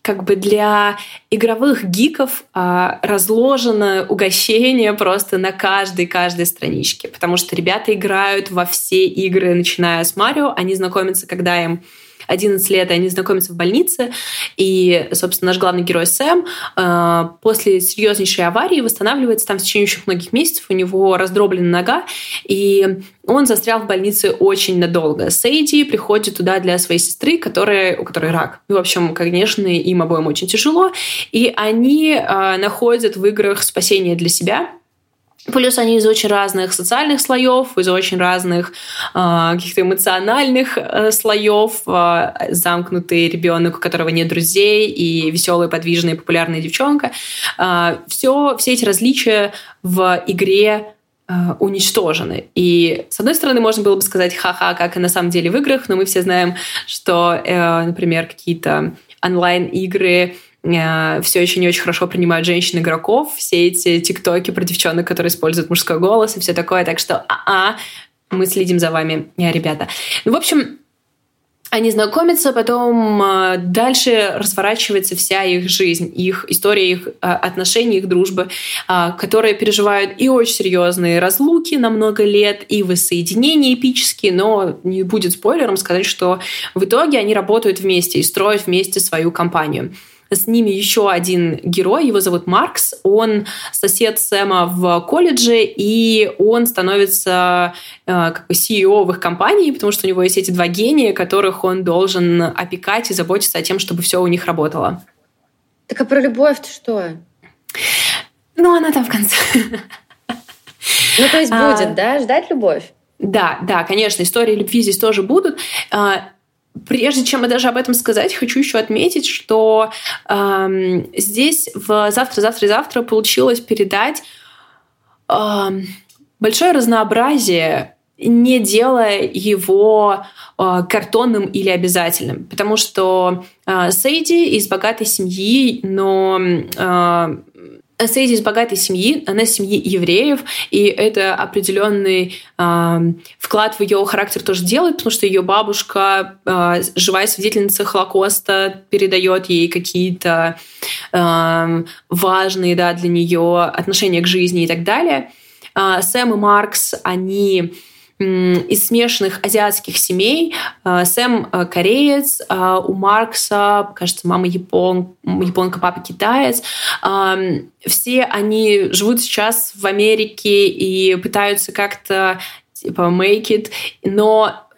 как бы для игровых гиков а, разложено угощение просто на каждой-каждой страничке, потому что ребята играют во все игры, начиная с Марио, они знакомятся, когда им 11 лет, и они знакомятся в больнице. И, собственно, наш главный герой Сэм э, после серьезнейшей аварии восстанавливается там в течение очень многих месяцев. У него раздроблена нога, и он застрял в больнице очень надолго. Сейди приходит туда для своей сестры, которая, у которой рак. В общем, конечно, им обоим очень тяжело. И они э, находят в играх спасение для себя, Плюс они из очень разных социальных слоев, из очень разных э, каких-то эмоциональных э, слоев. Э, замкнутый ребенок, у которого нет друзей, и веселая, подвижная, популярная девчонка. Э, все, все эти различия в игре уничтожены. И, с одной стороны, можно было бы сказать ха-ха, как и на самом деле в играх, но мы все знаем, что, э, например, какие-то онлайн-игры Э, все еще не очень хорошо принимают женщин-игроков, все эти тиктоки про девчонок, которые используют мужской голос и все такое. Так что, а-а, мы следим за вами, э, ребята. Ну, в общем, они знакомятся, потом э, дальше разворачивается вся их жизнь, их история, их отношения, их дружбы, которые переживают и очень серьезные разлуки на много лет, и воссоединения эпические, но не будет спойлером сказать, что в итоге они работают вместе и строят вместе свою компанию. С ними еще один герой, его зовут Маркс. Он сосед Сэма в колледже, и он становится э, как бы CEO в их компании, потому что у него есть эти два гения, которых он должен опекать и заботиться о том, чтобы все у них работало. Так а про любовь-то что? Ну, она там в конце. Ну, то есть будет, а, да? Ждать любовь? Да, да, конечно, истории любви здесь тоже будут. Прежде чем даже об этом сказать, хочу еще отметить, что э, здесь в завтра, завтра и завтра получилось передать э, большое разнообразие не делая его э, картонным или обязательным. Потому что э, Сейди из богатой семьи, но э, Сейди из богатой семьи, она из семьи евреев, и это определенный э, вклад в ее характер тоже делает, потому что ее бабушка, э, живая свидетельница Холокоста, передает ей какие-то э, важные да, для нее отношения к жизни и так далее. Э, Сэм и Маркс, они из смешанных азиатских семей. Э, Сэм э, кореец, э, у Маркса, кажется, мама япон, японка, папа китаец. Все они живут сейчас в Америке и пытаются как-то типа make it, но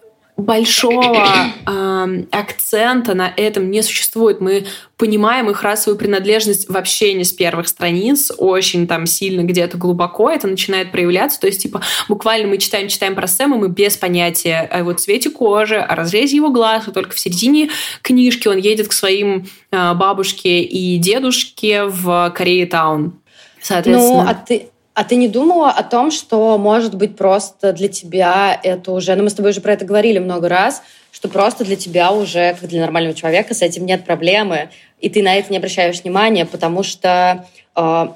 большого э, акцента на этом не существует. Мы понимаем их расовую принадлежность вообще не с первых страниц, очень там сильно где-то глубоко это начинает проявляться. То есть, типа, буквально мы читаем, читаем про Сэма, мы без понятия о его цвете кожи, о разрезе его глаз, и только в середине книжки он едет к своим э, бабушке и дедушке в Корея Таун. Соответственно. Ну, а ты, а ты не думала о том, что, может быть, просто для тебя это уже... Ну, мы с тобой уже про это говорили много раз, что просто для тебя уже, как для нормального человека, с этим нет проблемы, и ты на это не обращаешь внимания, потому что, э,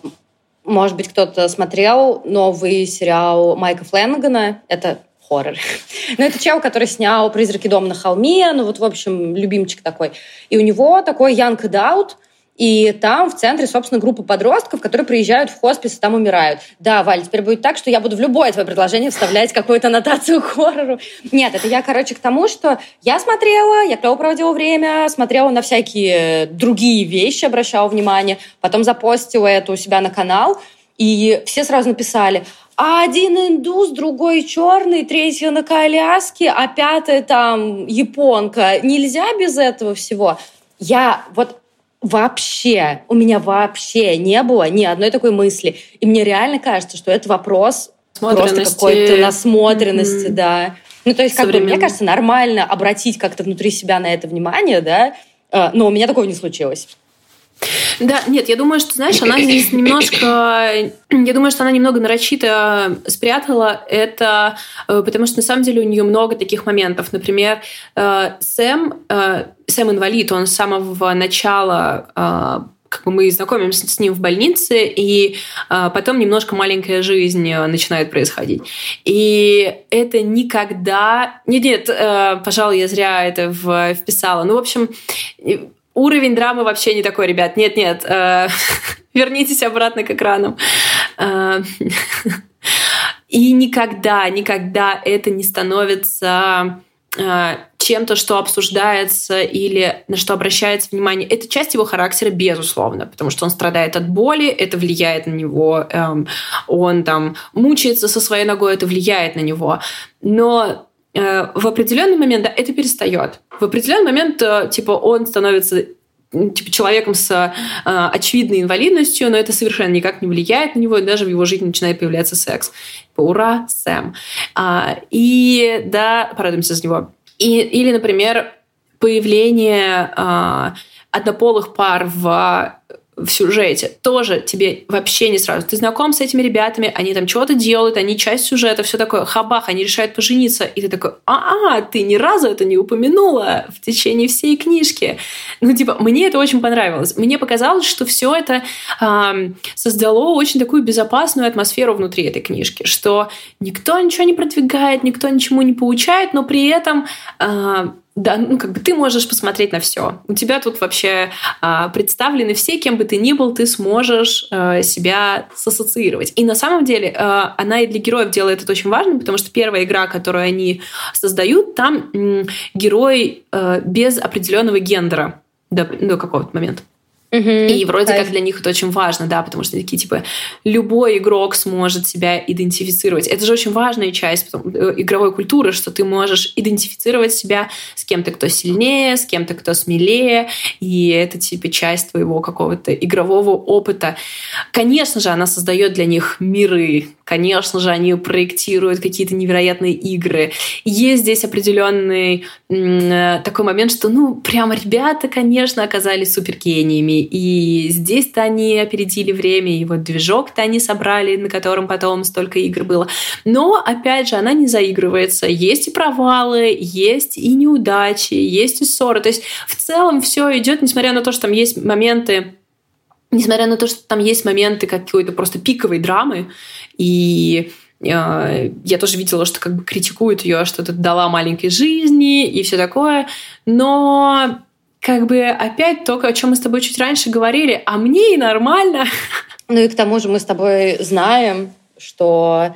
может быть, кто-то смотрел новый сериал Майка Фленнегана, это хоррор. Но это чел, который снял «Призраки дома на холме», ну вот, в общем, любимчик такой. И у него такой young adult, и там в центре, собственно, группа подростков, которые приезжают в хоспис и там умирают. Да, Валь, теперь будет так, что я буду в любое твое предложение вставлять какую-то аннотацию к хоррору. Нет, это я, короче, к тому, что я смотрела, я клево проводила время, смотрела на всякие другие вещи, обращала внимание, потом запостила это у себя на канал, и все сразу написали, а один индус, другой черный, третий на коляске, а пятый там японка. Нельзя без этого всего. Я вот вообще, у вообще не было ни одной такой мысли. И мне реально кажется, что это вопрос просто какой-то насмотренности, mm-hmm. да. Ну, то есть, как бы, мне кажется, нормально обратить как-то внутри себя на это внимание, да, э, но у меня такого не случилось. Да, нет, я думаю, что, знаешь, она здесь немножко... Я думаю, что она немного нарочито спрятала это, э, потому что, на самом деле, у нее много таких моментов. Например, э, Сэм, э, Сэм инвалид, он с самого начала как бы мы знакомимся с ним в больнице, и а, потом немножко маленькая жизнь начинает происходить. И это никогда... Нет, нет, э, пожалуй, я зря это в, вписала. Ну, в общем, Уровень драмы вообще не такой, ребят. Нет-нет, э, вернитесь обратно к экранам. Э, и никогда, никогда это не становится э, чем-то, что обсуждается или на что обращается внимание. Это часть его характера, безусловно, потому что он страдает от боли, это влияет на него. Эм, он там мучается со своей ногой, это влияет на него. Но в определенный момент да, это перестает. В определенный момент э, типа он становится типа, человеком с э, очевидной инвалидностью, но это совершенно никак не влияет на него, и даже в его жизни начинает появляться секс. Типа, ура, Сэм. А, и да, порадуемся за него. И, или, например, появление а, однополых пар в в сюжете тоже тебе вообще не сразу. Ты знаком с этими ребятами, они там чего-то делают, они часть сюжета, все такое, хабах, они решают пожениться, и ты такой, а, -а ты ни разу это не упомянула в течение всей книжки. Ну, типа, мне это очень понравилось. Мне показалось, что все это э, создало очень такую безопасную атмосферу внутри этой книжки, что никто ничего не продвигает, никто ничему не получает, но при этом э, да, ну как бы ты можешь посмотреть на все. У тебя тут вообще а, представлены все, кем бы ты ни был, ты сможешь а, себя сассоциировать. И на самом деле а, она и для героев делает это очень важным, потому что первая игра, которую они создают, там м, герой а, без определенного гендера до, до какого-то момента. Угу, и вроде кайф. как для них это очень важно, да, потому что такие типа любой игрок сможет себя идентифицировать. Это же очень важная часть потом, э, игровой культуры, что ты можешь идентифицировать себя с кем-то, кто сильнее, с кем-то, кто смелее, и это типа часть твоего какого-то игрового опыта. Конечно же, она создает для них миры, конечно же, они проектируют какие-то невероятные игры. Есть здесь определенный э, такой момент, что, ну, прямо ребята, конечно, оказались супергениями, и здесь-то они опередили время, и вот движок-то они собрали, на котором потом столько игр было. Но, опять же, она не заигрывается. Есть и провалы, есть и неудачи, есть и ссоры. То есть в целом все идет, несмотря на то, что там есть моменты несмотря на то, что там есть моменты какой-то просто пиковой драмы, и э, я тоже видела, что как бы критикуют ее, что ты дала маленькой жизни и все такое, но как бы опять то, о чем мы с тобой чуть раньше говорили, а мне и нормально. Ну и к тому же мы с тобой знаем, что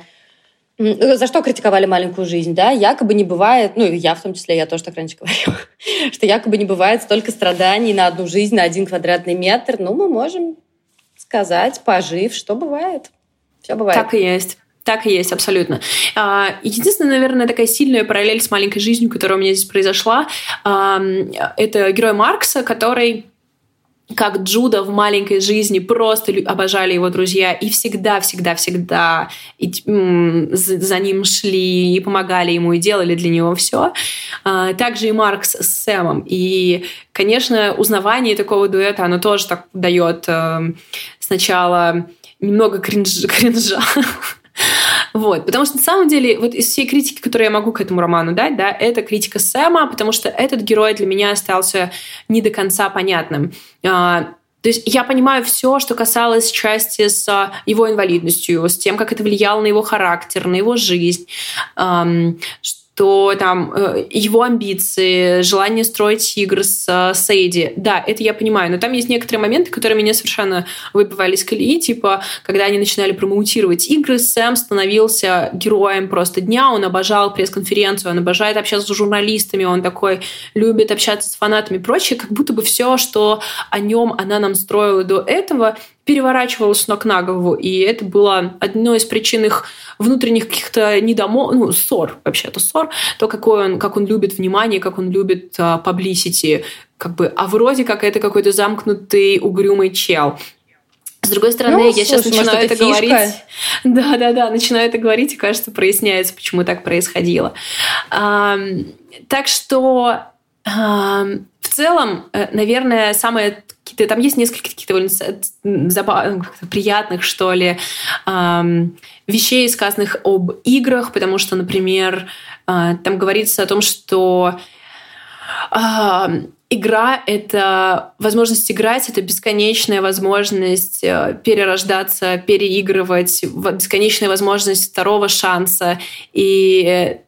за что критиковали маленькую жизнь, да? Якобы не бывает, ну, я в том числе, я тоже так раньше говорила, что якобы не бывает столько страданий на одну жизнь, на один квадратный метр. Ну, мы можем сказать, пожив, что бывает. Все бывает. Так и есть. Так и есть, абсолютно. А, единственная, наверное, такая сильная параллель с маленькой жизнью, которая у меня здесь произошла, это герой Маркса, который как Джуда в маленькой жизни просто обожали его друзья и всегда, всегда, всегда за ним шли и помогали ему и делали для него все. А, также и Маркс с Сэмом. И, конечно, узнавание такого дуэта, оно тоже так дает эм, сначала немного кринж, кринжа, вот, потому что на самом деле вот из всей критики, которую я могу к этому роману дать, да, это критика Сэма, потому что этот герой для меня остался не до конца понятным. А, то есть я понимаю все, что касалось части с а, его инвалидностью, с тем, как это влияло на его характер, на его жизнь, что там э, его амбиции, желание строить игры с э, Сейди. Да, это я понимаю, но там есть некоторые моменты, которые меня совершенно выбивали из колеи, типа, когда они начинали промоутировать игры, Сэм становился героем просто дня, он обожал пресс-конференцию, он обожает общаться с журналистами, он такой любит общаться с фанатами и прочее, как будто бы все, что о нем она нам строила до этого, переворачивалось с ног на голову, и это было одной из причин их внутренних каких-то недомо... ну, ссор, вообще-то ссор, то, какой он, как он любит внимание, как он любит publicity, как бы, а вроде как это какой-то замкнутый, угрюмый чел. С другой стороны, ну, я слушай, сейчас начинаю может, это, это говорить. Да, да, да, начинаю это говорить, и кажется, проясняется, почему так происходило. А, так что а, в целом, э, наверное, самое какие-то там есть несколько таких довольно забавных, приятных, что ли, эм, вещей, сказанных об играх, потому что, например, э, там говорится о том, что э, игра — это возможность играть, это бесконечная возможность э, перерождаться, переигрывать, бесконечная возможность второго шанса. И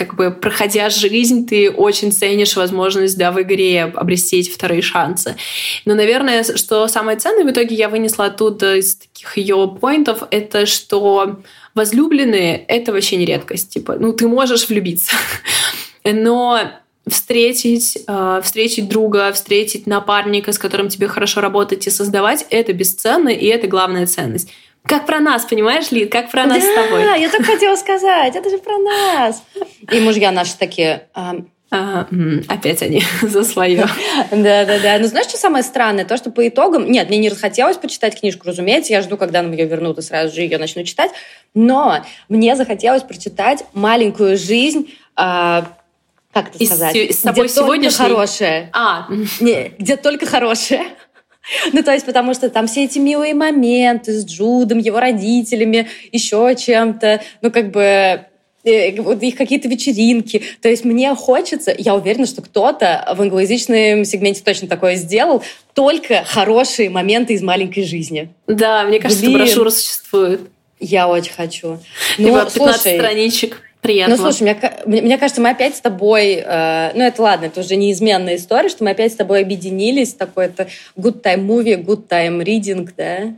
как бы проходя жизнь, ты очень ценишь возможность, да, в игре обрести эти вторые шансы. Но, наверное, что самое ценное в итоге я вынесла оттуда из таких ее поинтов, это что возлюбленные — это вообще не редкость. Типа, ну, ты можешь влюбиться. Но встретить, э, встретить друга, встретить напарника, с которым тебе хорошо работать и создавать, это бесценно, и это главная ценность. Как про нас, понимаешь, Лид? Как про нас да, с тобой. Да, я так хотела сказать. Это же про нас. И мужья наши такие... А, опять они за свое. Да, да, да. Но знаешь, что самое странное? То, что по итогам... Нет, мне не захотелось почитать книжку, разумеется. Я жду, когда нам ее вернут, и сразу же ее начну читать. Но мне захотелось прочитать «Маленькую жизнь» а, как это сказать? С, с тобой где сегодняшний... только хорошее. А. Не, где только хорошее. Ну, то есть, потому что там все эти милые моменты с Джудом, его родителями, еще чем-то. Ну, как бы э, их какие-то вечеринки. То есть мне хочется, я уверена, что кто-то в англоязычном сегменте точно такое сделал, только хорошие моменты из маленькой жизни. Да, мне кажется, Блин. брошюра существует. Я очень хочу. Ну, Либо 15 слушай, страничек. Приятно. Ну, слушай, мне, мне кажется, мы опять с тобой... Э, ну, это ладно, это уже неизменная история, что мы опять с тобой объединились. Такой-то good time movie, good time reading, да?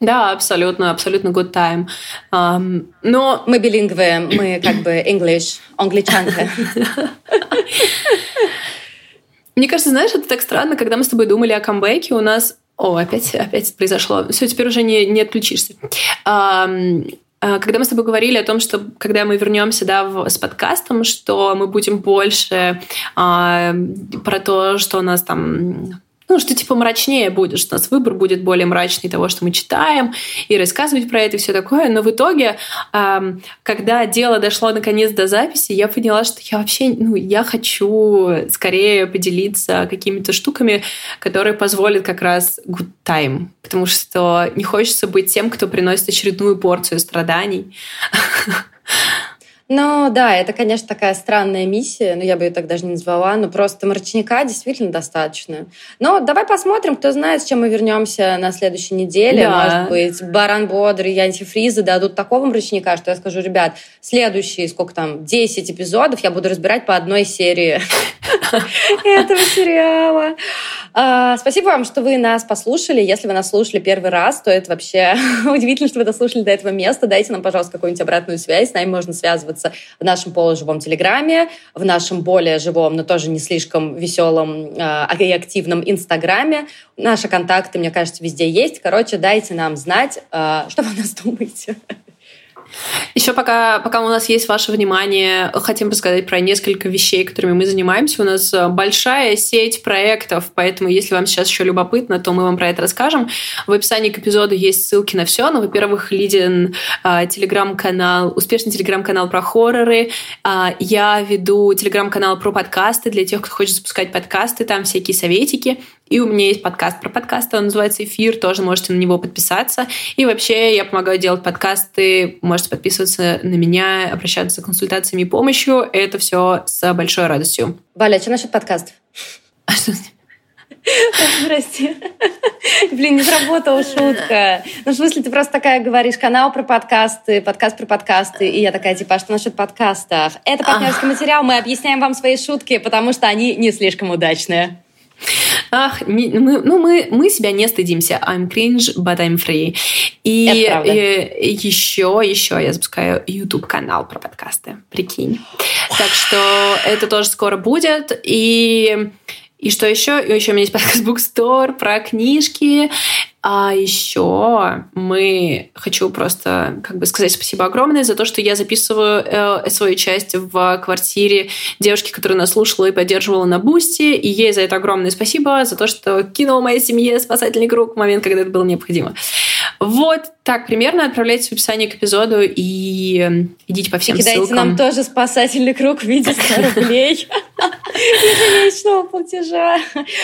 Да, абсолютно, абсолютно good time. Um, но... Мы билингвы, мы как бы English, англичанка. Мне кажется, знаешь, это так странно, когда мы с тобой думали о камбэке, у нас о, опять, опять произошло. Все, теперь уже не, не отключишься. Когда мы с тобой говорили о том, что когда мы вернемся да, в, с подкастом, что мы будем больше а, про то, что у нас там ну, что типа мрачнее будет, что у нас выбор будет более мрачный того, что мы читаем, и рассказывать про это и все такое. Но в итоге, когда дело дошло наконец до записи, я поняла, что я вообще, ну, я хочу скорее поделиться какими-то штуками, которые позволят как раз good time, потому что не хочется быть тем, кто приносит очередную порцию страданий. Ну да, это, конечно, такая странная миссия, но я бы ее так даже не назвала, но просто мрачника действительно достаточно. Но давай посмотрим, кто знает, с чем мы вернемся на следующей неделе. Да. Может быть, Баран Бодрый и Антифризы дадут такого мрачника, что я скажу, ребят, следующие, сколько там, 10 эпизодов я буду разбирать по одной серии этого сериала. А, спасибо вам, что вы нас послушали. Если вы нас слушали первый раз, то это вообще удивительно, что вы дослушали до этого места. Дайте нам, пожалуйста, какую-нибудь обратную связь. С нами можно связываться в нашем полуживом Телеграме, в нашем более живом, но тоже не слишком веселом э, и активном Инстаграме. Наши контакты, мне кажется, везде есть. Короче, дайте нам знать, э, что вы о нас думаете. Еще пока, пока у нас есть ваше внимание, хотим рассказать про несколько вещей, которыми мы занимаемся. У нас э, большая сеть проектов, поэтому если вам сейчас еще любопытно, то мы вам про это расскажем. В описании к эпизоду есть ссылки на все. Ну, во-первых, Лидин э, телеграм-канал, успешный телеграм-канал про хорроры. Э, я веду телеграм-канал про подкасты для тех, кто хочет запускать подкасты, там всякие советики. И у меня есть подкаст про подкасты, он называется «Эфир», тоже можете на него подписаться. И вообще я помогаю делать подкасты, можете подписываться на меня, обращаться за консультациями и помощью. Это все с большой радостью. Валя, а что насчет подкастов? А что Прости. Блин, не сработала шутка. Ну, в смысле, ты просто такая говоришь, канал про подкасты, подкаст про подкасты. И я такая, типа, а что насчет подкастов? Это партнерский материал, мы объясняем вам свои шутки, потому что они не слишком удачные. Ах, не, мы, ну мы, мы себя не стыдимся. I'm cringe, but I'm free. И, и еще, еще я запускаю YouTube канал про подкасты. Прикинь. Так что это тоже скоро будет. И и что еще? Еще у меня есть подкаст Bookstore про книжки. А еще мы хочу просто как бы сказать спасибо огромное за то, что я записываю э, свою часть в квартире девушки, которая нас слушала и поддерживала на Boosty. И ей за это огромное спасибо, за то, что кинул моей семье спасательный круг в момент, когда это было необходимо. Вот так примерно отправляйтесь в описание к эпизоду и идите по всем и кидайте ссылкам. нам тоже спасательный круг в виде 100 рублей ежемесячного платежа.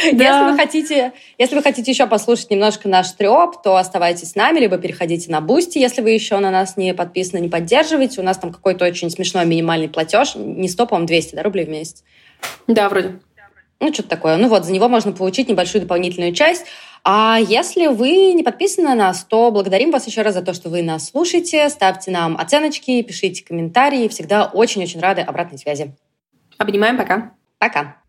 Если вы хотите, если вы хотите еще послушать немножко наш треп, то оставайтесь с нами, либо переходите на Boosty, если вы еще на нас не подписаны, не поддерживаете. У нас там какой-то очень смешной минимальный платеж. Не 100, по-моему, 200 да, рублей в месяц. Да, вроде. Ну, что-то такое. Ну вот, за него можно получить небольшую дополнительную часть. А если вы не подписаны на нас, то благодарим вас еще раз за то, что вы нас слушаете. Ставьте нам оценочки, пишите комментарии. Всегда очень-очень рады обратной связи. Обнимаем, пока. Пока.